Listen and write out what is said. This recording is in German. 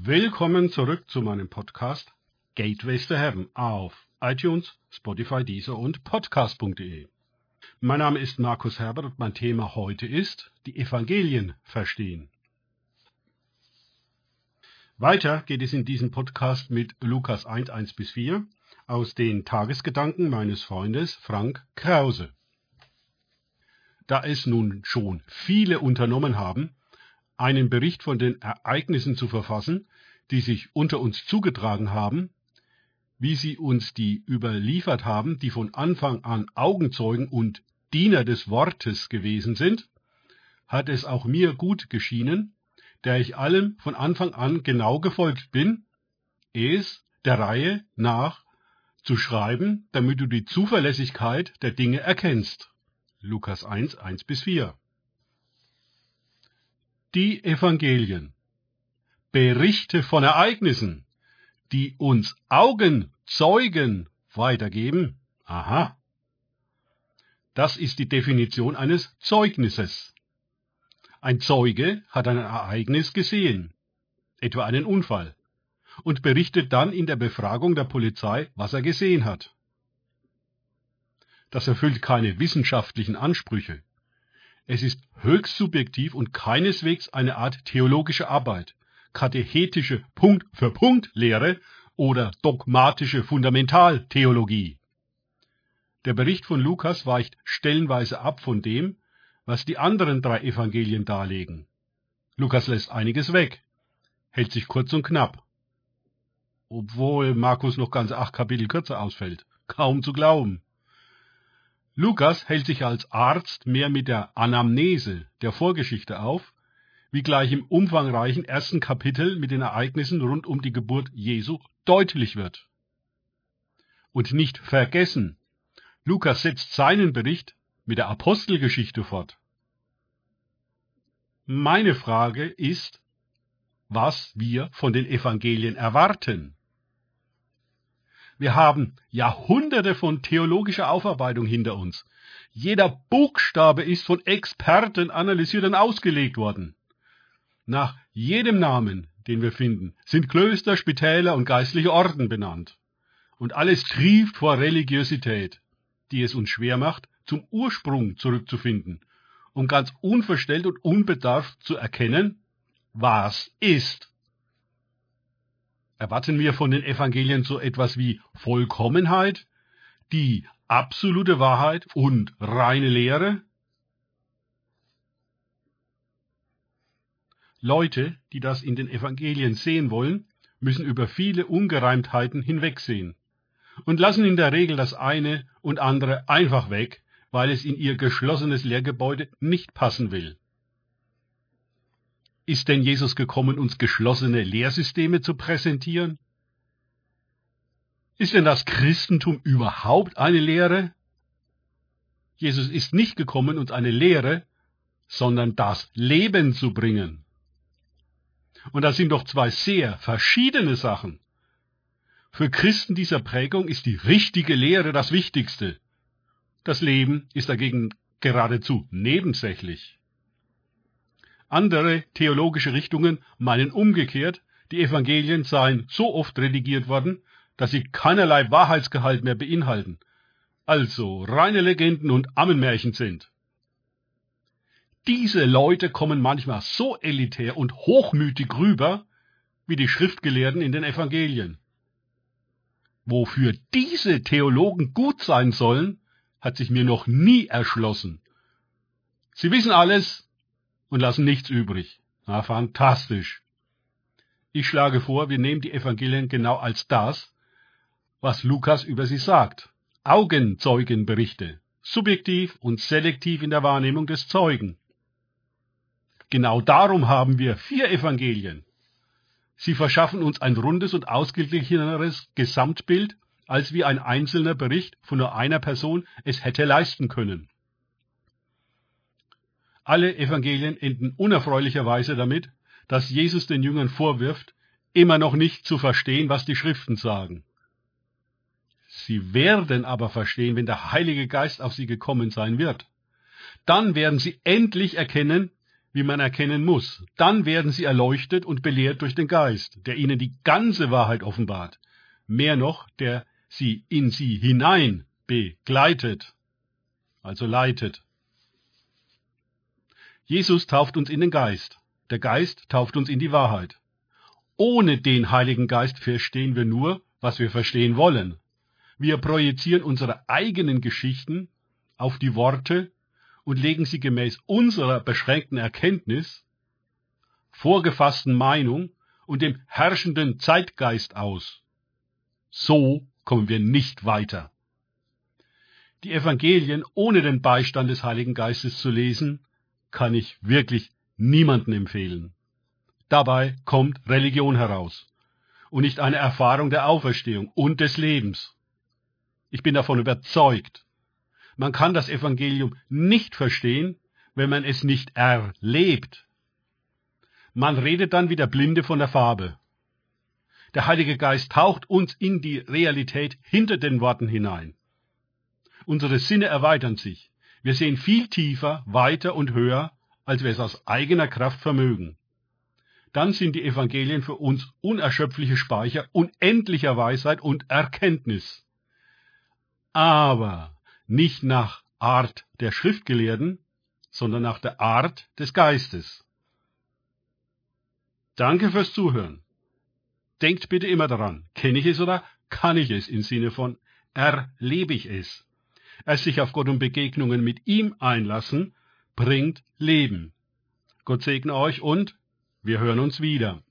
Willkommen zurück zu meinem Podcast Gateways der Herren auf iTunes, Spotify, Deezer und Podcast.de. Mein Name ist Markus Herbert und mein Thema heute ist die Evangelien verstehen. Weiter geht es in diesem Podcast mit Lukas 1, 1 bis 4 aus den Tagesgedanken meines Freundes Frank Krause. Da es nun schon viele unternommen haben, einen Bericht von den Ereignissen zu verfassen, die sich unter uns zugetragen haben, wie sie uns die überliefert haben, die von Anfang an Augenzeugen und Diener des Wortes gewesen sind, hat es auch mir gut geschienen, der ich allem von Anfang an genau gefolgt bin, es der Reihe nach zu schreiben, damit du die Zuverlässigkeit der Dinge erkennst. Lukas 1, 1 bis 4. Die Evangelien. Berichte von Ereignissen, die uns Augenzeugen weitergeben. Aha. Das ist die Definition eines Zeugnisses. Ein Zeuge hat ein Ereignis gesehen, etwa einen Unfall, und berichtet dann in der Befragung der Polizei, was er gesehen hat. Das erfüllt keine wissenschaftlichen Ansprüche. Es ist höchst subjektiv und keineswegs eine Art theologische Arbeit, katechetische Punkt-für-Punkt-Lehre oder dogmatische Fundamentaltheologie. Der Bericht von Lukas weicht stellenweise ab von dem, was die anderen drei Evangelien darlegen. Lukas lässt einiges weg, hält sich kurz und knapp. Obwohl Markus noch ganze acht Kapitel kürzer ausfällt. Kaum zu glauben. Lukas hält sich als Arzt mehr mit der Anamnese der Vorgeschichte auf, wie gleich im umfangreichen ersten Kapitel mit den Ereignissen rund um die Geburt Jesu deutlich wird. Und nicht vergessen, Lukas setzt seinen Bericht mit der Apostelgeschichte fort. Meine Frage ist, was wir von den Evangelien erwarten. Wir haben Jahrhunderte von theologischer Aufarbeitung hinter uns. Jeder Buchstabe ist von Experten analysiert und ausgelegt worden. Nach jedem Namen, den wir finden, sind Klöster, Spitäler und geistliche Orden benannt. Und alles trieft vor Religiosität, die es uns schwer macht, zum Ursprung zurückzufinden, um ganz unverstellt und unbedarft zu erkennen, was ist. Erwarten wir von den Evangelien so etwas wie Vollkommenheit, die absolute Wahrheit und reine Lehre? Leute, die das in den Evangelien sehen wollen, müssen über viele Ungereimtheiten hinwegsehen und lassen in der Regel das eine und andere einfach weg, weil es in ihr geschlossenes Lehrgebäude nicht passen will. Ist denn Jesus gekommen, uns geschlossene Lehrsysteme zu präsentieren? Ist denn das Christentum überhaupt eine Lehre? Jesus ist nicht gekommen, uns eine Lehre, sondern das Leben zu bringen. Und das sind doch zwei sehr verschiedene Sachen. Für Christen dieser Prägung ist die richtige Lehre das Wichtigste. Das Leben ist dagegen geradezu nebensächlich. Andere theologische Richtungen meinen umgekehrt, die Evangelien seien so oft redigiert worden, dass sie keinerlei Wahrheitsgehalt mehr beinhalten, also reine Legenden und Ammenmärchen sind. Diese Leute kommen manchmal so elitär und hochmütig rüber, wie die Schriftgelehrten in den Evangelien. Wofür diese Theologen gut sein sollen, hat sich mir noch nie erschlossen. Sie wissen alles und lassen nichts übrig. Na, fantastisch. Ich schlage vor, wir nehmen die Evangelien genau als das, was Lukas über sie sagt. Augenzeugenberichte, subjektiv und selektiv in der Wahrnehmung des Zeugen. Genau darum haben wir vier Evangelien. Sie verschaffen uns ein rundes und ausgeglicheneres Gesamtbild, als wie ein einzelner Bericht von nur einer Person es hätte leisten können. Alle Evangelien enden unerfreulicherweise damit, dass Jesus den Jüngern vorwirft, immer noch nicht zu verstehen, was die Schriften sagen. Sie werden aber verstehen, wenn der Heilige Geist auf sie gekommen sein wird. Dann werden sie endlich erkennen, wie man erkennen muss. Dann werden sie erleuchtet und belehrt durch den Geist, der ihnen die ganze Wahrheit offenbart. Mehr noch, der sie in sie hinein begleitet, also leitet. Jesus tauft uns in den Geist. Der Geist tauft uns in die Wahrheit. Ohne den Heiligen Geist verstehen wir nur, was wir verstehen wollen. Wir projizieren unsere eigenen Geschichten auf die Worte und legen sie gemäß unserer beschränkten Erkenntnis, vorgefassten Meinung und dem herrschenden Zeitgeist aus. So kommen wir nicht weiter. Die Evangelien ohne den Beistand des Heiligen Geistes zu lesen, kann ich wirklich niemanden empfehlen. Dabei kommt Religion heraus und nicht eine Erfahrung der Auferstehung und des Lebens. Ich bin davon überzeugt. Man kann das Evangelium nicht verstehen, wenn man es nicht erlebt. Man redet dann wie der Blinde von der Farbe. Der Heilige Geist taucht uns in die Realität hinter den Worten hinein. Unsere Sinne erweitern sich. Wir sehen viel tiefer, weiter und höher, als wir es aus eigener Kraft vermögen. Dann sind die Evangelien für uns unerschöpfliche Speicher unendlicher Weisheit und Erkenntnis. Aber nicht nach Art der Schriftgelehrten, sondern nach der Art des Geistes. Danke fürs Zuhören. Denkt bitte immer daran, kenne ich es oder kann ich es im Sinne von erlebe ich es. Es sich auf Gott und Begegnungen mit ihm einlassen, bringt Leben. Gott segne euch und wir hören uns wieder.